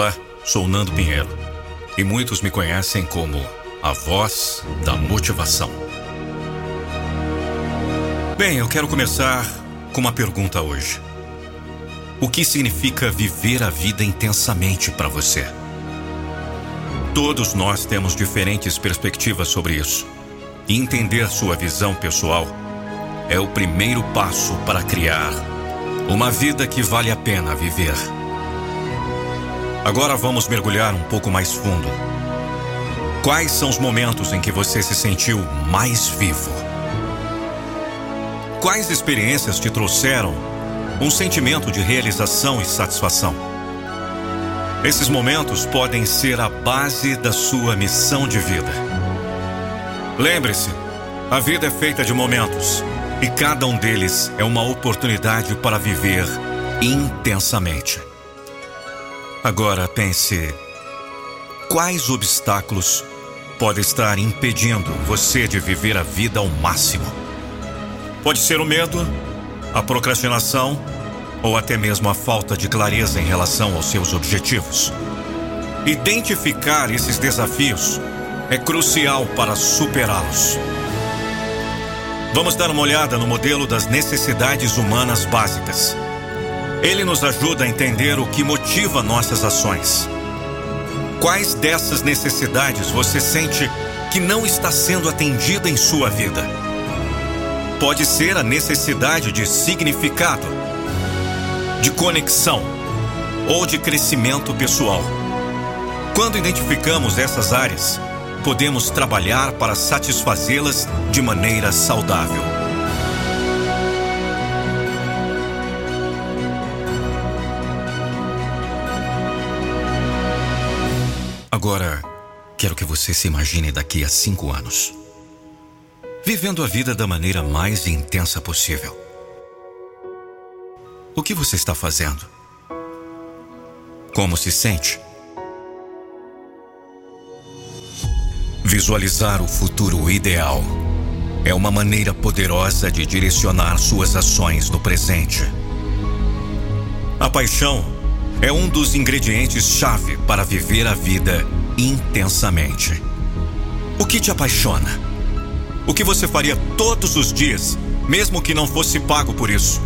Olá, sou Nando Pinheiro e muitos me conhecem como a voz da motivação. Bem, eu quero começar com uma pergunta hoje. O que significa viver a vida intensamente para você? Todos nós temos diferentes perspectivas sobre isso. E entender sua visão pessoal é o primeiro passo para criar uma vida que vale a pena viver. Agora vamos mergulhar um pouco mais fundo. Quais são os momentos em que você se sentiu mais vivo? Quais experiências te trouxeram um sentimento de realização e satisfação? Esses momentos podem ser a base da sua missão de vida. Lembre-se, a vida é feita de momentos e cada um deles é uma oportunidade para viver intensamente. Agora pense: quais obstáculos podem estar impedindo você de viver a vida ao máximo? Pode ser o medo, a procrastinação ou até mesmo a falta de clareza em relação aos seus objetivos. Identificar esses desafios é crucial para superá-los. Vamos dar uma olhada no modelo das necessidades humanas básicas. Ele nos ajuda a entender o que motiva nossas ações. Quais dessas necessidades você sente que não está sendo atendida em sua vida? Pode ser a necessidade de significado, de conexão ou de crescimento pessoal. Quando identificamos essas áreas, podemos trabalhar para satisfazê-las de maneira saudável. Agora, quero que você se imagine daqui a cinco anos, vivendo a vida da maneira mais intensa possível. O que você está fazendo? Como se sente? Visualizar o futuro ideal é uma maneira poderosa de direcionar suas ações no presente. A paixão é um dos ingredientes-chave para viver a vida intensamente. O que te apaixona? O que você faria todos os dias, mesmo que não fosse pago por isso?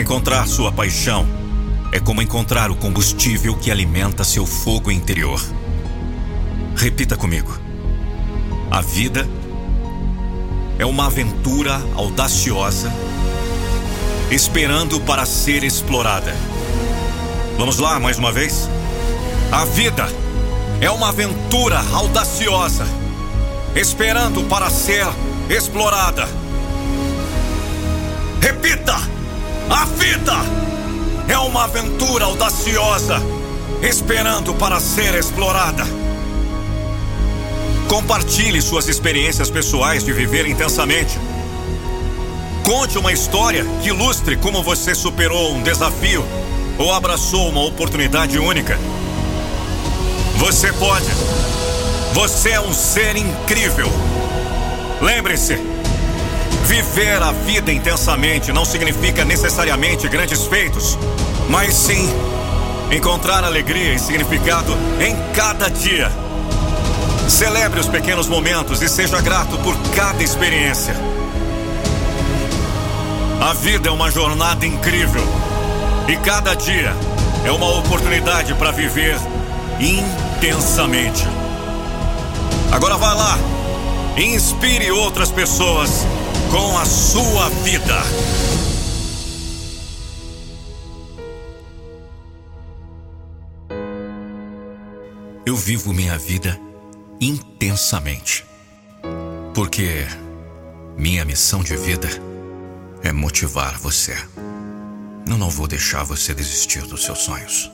Encontrar sua paixão é como encontrar o combustível que alimenta seu fogo interior. Repita comigo. A vida é uma aventura audaciosa, esperando para ser explorada. Vamos lá mais uma vez? A vida é uma aventura audaciosa, esperando para ser explorada. Repita! A vida é uma aventura audaciosa, esperando para ser explorada. Compartilhe suas experiências pessoais de viver intensamente. Conte uma história que ilustre como você superou um desafio ou abraçou uma oportunidade única. Você pode. Você é um ser incrível. Lembre-se: viver a vida intensamente não significa necessariamente grandes feitos, mas sim encontrar alegria e significado em cada dia. Celebre os pequenos momentos e seja grato por cada experiência. A vida é uma jornada incrível e cada dia é uma oportunidade para viver intensamente. Agora vá lá inspire outras pessoas com a sua vida. Eu vivo minha vida intensamente. Porque minha missão de vida é motivar você. Eu não vou deixar você desistir dos seus sonhos.